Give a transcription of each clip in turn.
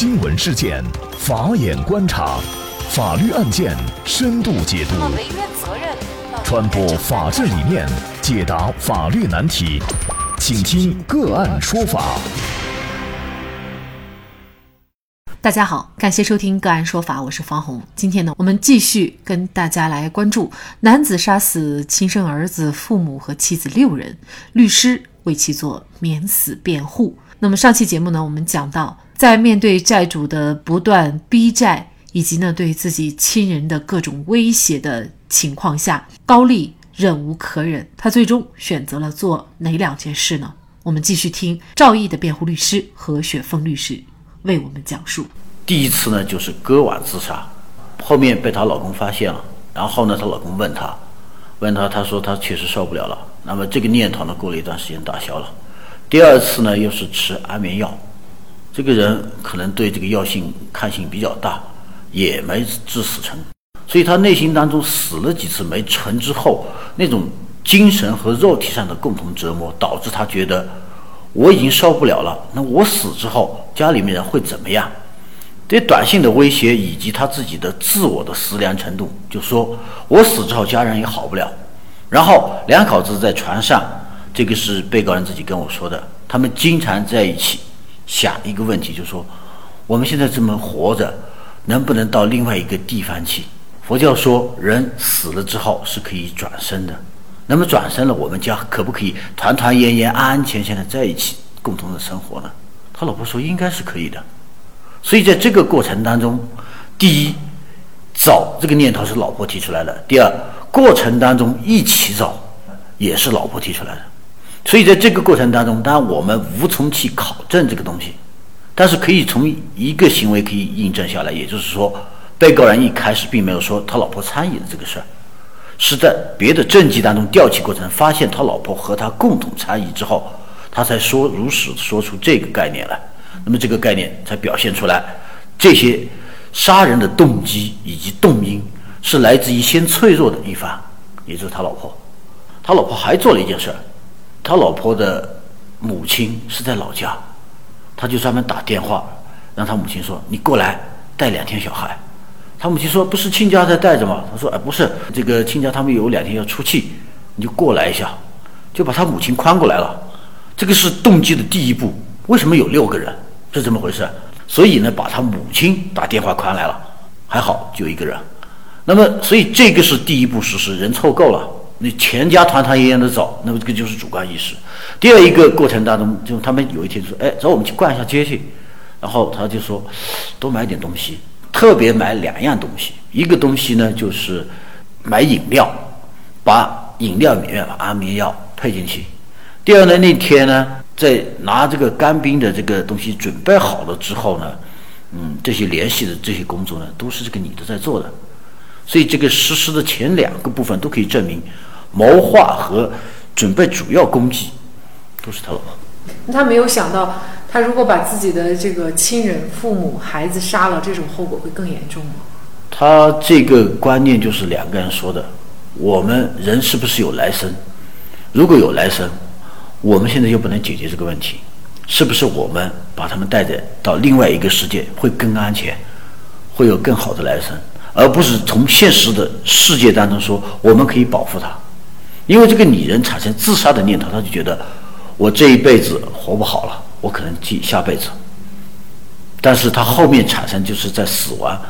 新闻事件，法眼观察，法律案件深度解读，传播法治理念，解答法律难题，请听个案说法。大家好，感谢收听个案说法，我是方红。今天呢，我们继续跟大家来关注男子杀死亲生儿子、父母和妻子六人，律师为其做免死辩护。那么上期节目呢，我们讲到，在面对债主的不断逼债，以及呢对自己亲人的各种威胁的情况下，高丽忍无可忍，他最终选择了做哪两件事呢？我们继续听赵毅的辩护律师何雪峰律师。为我们讲述，第一次呢就是割腕自杀，后面被她老公发现了，然后呢她老公问她，问她，她说她确实受不了了，那么这个念头呢过了一段时间打消了。第二次呢又是吃安眠药，这个人可能对这个药性抗性比较大，也没治死成，所以他内心当中死了几次没成之后，那种精神和肉体上的共同折磨，导致他觉得。我已经受不了了，那我死之后，家里面人会怎么样？对短信的威胁以及他自己的自我的思量程度，就说我死之后家人也好不了。然后两口子在床上，这个是被告人自己跟我说的，他们经常在一起想一个问题，就是说我们现在这么活着，能不能到另外一个地方去？佛教说人死了之后是可以转生的。那么转生了，我们家可不可以团团圆圆、安安全全的在一起共同的生活呢？他老婆说应该是可以的。所以在这个过程当中，第一，找这个念头是老婆提出来的；第二，过程当中一起找也是老婆提出来的。所以在这个过程当中，当然我们无从去考证这个东西，但是可以从一个行为可以印证下来，也就是说，被告人一开始并没有说他老婆参与的这个事儿。是在别的证据当中调取过程，发现他老婆和他共同参与之后，他才说如实说出这个概念来。那么这个概念才表现出来，这些杀人的动机以及动因是来自于先脆弱的一方，也就是他老婆。他老婆还做了一件事儿，他老婆的母亲是在老家，他就专门打电话让他母亲说：“你过来带两天小孩。”他母亲说：“不是亲家在带着吗？”他说：“哎，不是，这个亲家他们有两天要出去，你就过来一下，就把他母亲宽过来了。这个是动机的第一步。为什么有六个人？是怎么回事。所以呢，把他母亲打电话宽来了，还好就一个人。那么，所以这个是第一步实施，人凑够了，你全家团团圆圆的走，那么这个就是主观意识。第二一个过程当中，就他们有一天说：‘哎，走，我们去逛一下街去。’然后他就说：‘多买点东西。’特别买两样东西，一个东西呢就是买饮料，把饮料里面把安眠药配进去。第二呢，那天呢在拿这个干冰的这个东西准备好了之后呢，嗯，这些联系的这些工作呢都是这个女的在做的，所以这个实施的前两个部分都可以证明谋划和准备主要攻击都是他老婆。他没有想到。他如果把自己的这个亲人、父母、孩子杀了，这种后果会更严重吗？他这个观念就是两个人说的：我们人是不是有来生？如果有来生，我们现在又不能解决这个问题，是不是我们把他们带着到另外一个世界会更安全，会有更好的来生，而不是从现实的世界当中说我们可以保护他？因为这个女人产生自杀的念头，她就觉得我这一辈子活不好了。我可能记下辈子，但是她后面产生就是在死亡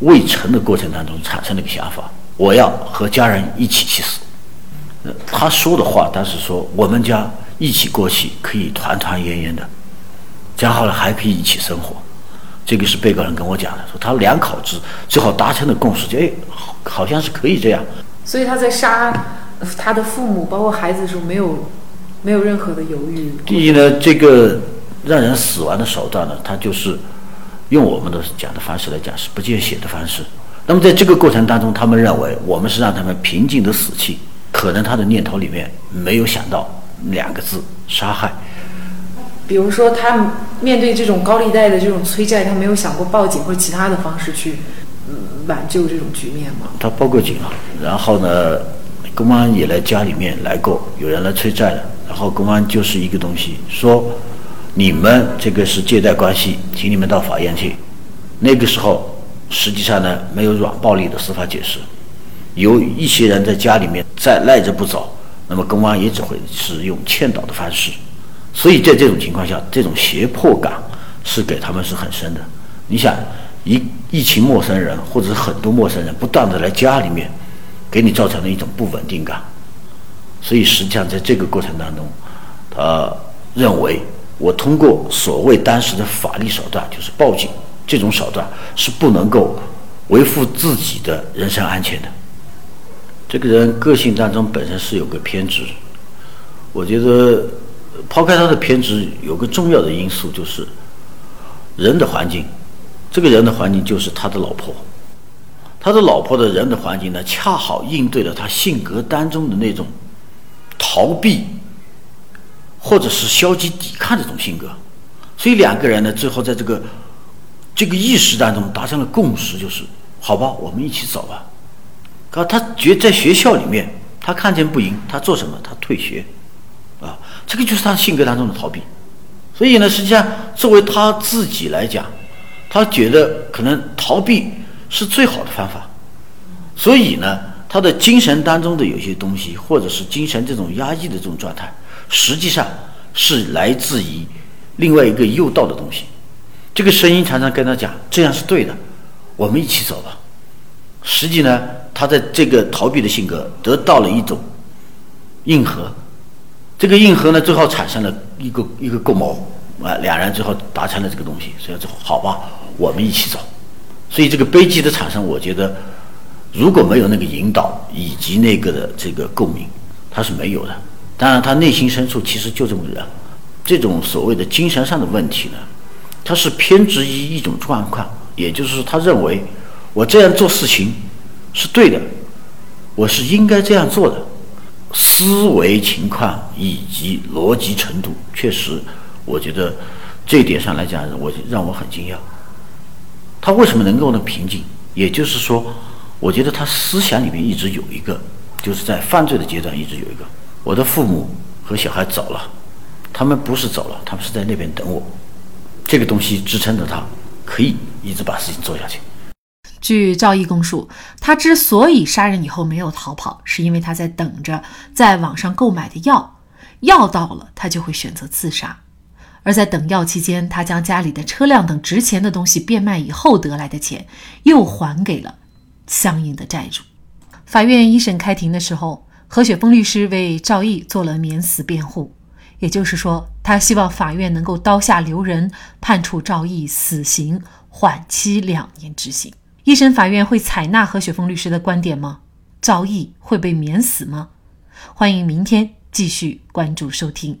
未成的过程当中产生了一个想法，我要和家人一起去死。他说的话当时说我们家一起过去可以团团圆圆的，讲好了还可以一起生活。这个是被告人跟我讲的，说他两口子最后达成的共识，就哎好像是可以这样。所以他在杀他的父母包括孩子的时候没有。没有任何的犹豫。第一呢，这个让人死亡的手段呢，他就是用我们的讲的方式来讲是不见血的方式。那么在这个过程当中，他们认为我们是让他们平静的死去，可能他的念头里面没有想到两个字杀害。比如说，他面对这种高利贷的这种催债，他没有想过报警或者其他的方式去挽救这种局面吗？他报过警了，然后呢，公安也来家里面来过，有人来催债了。然后公安就是一个东西，说你们这个是借贷关系，请你们到法院去。那个时候，实际上呢，没有软暴力的司法解释，有一些人在家里面再赖着不走，那么公安也只会是用劝导的方式。所以在这种情况下，这种胁迫感是给他们是很深的。你想，一一群陌生人或者是很多陌生人不断的来家里面，给你造成了一种不稳定感。所以实际上在这个过程当中，他认为我通过所谓当时的法律手段，就是报警这种手段是不能够维护自己的人身安全的。这个人个性当中本身是有个偏执，我觉得。抛开他的偏执，有个重要的因素就是人的环境。这个人的环境就是他的老婆，他的老婆的人的环境呢，恰好应对了他性格当中的那种逃避或者是消极抵抗这种性格。所以两个人呢，最后在这个这个意识当中达成了共识，就是好吧，我们一起走吧。可他觉在学校里面，他看见不赢，他做什么？他退学。啊，这个就是他性格当中的逃避，所以呢，实际上作为他自己来讲，他觉得可能逃避是最好的方法，所以呢，他的精神当中的有些东西，或者是精神这种压抑的这种状态，实际上是来自于另外一个诱导的东西。这个声音常常跟他讲，这样是对的，我们一起走吧。实际呢，他在这个逃避的性格得到了一种硬核。这个硬核呢，最后产生了一个一个共谋啊，两人最后达成了这个东西，所以说好吧，我们一起走。所以这个悲剧的产生，我觉得如果没有那个引导以及那个的这个共鸣，他是没有的。当然，他内心深处其实就这么人。这种所谓的精神上的问题呢，他是偏执于一种状况，也就是他认为我这样做事情是对的，我是应该这样做的。思维情况以及逻辑程度，确实，我觉得这一点上来讲，我让我很惊讶。他为什么能够那么平静？也就是说，我觉得他思想里面一直有一个，就是在犯罪的阶段一直有一个，我的父母和小孩走了，他们不是走了，他们是在那边等我。这个东西支撑着他，可以一直把事情做下去。据赵毅供述，他之所以杀人以后没有逃跑，是因为他在等着在网上购买的药，药到了他就会选择自杀。而在等药期间，他将家里的车辆等值钱的东西变卖以后得来的钱，又还给了相应的债主。法院一审开庭的时候，何雪峰律师为赵毅做了免死辩护，也就是说，他希望法院能够刀下留人，判处赵毅死刑，缓期两年执行。一审法院会采纳何雪峰律师的观点吗？赵毅会被免死吗？欢迎明天继续关注收听。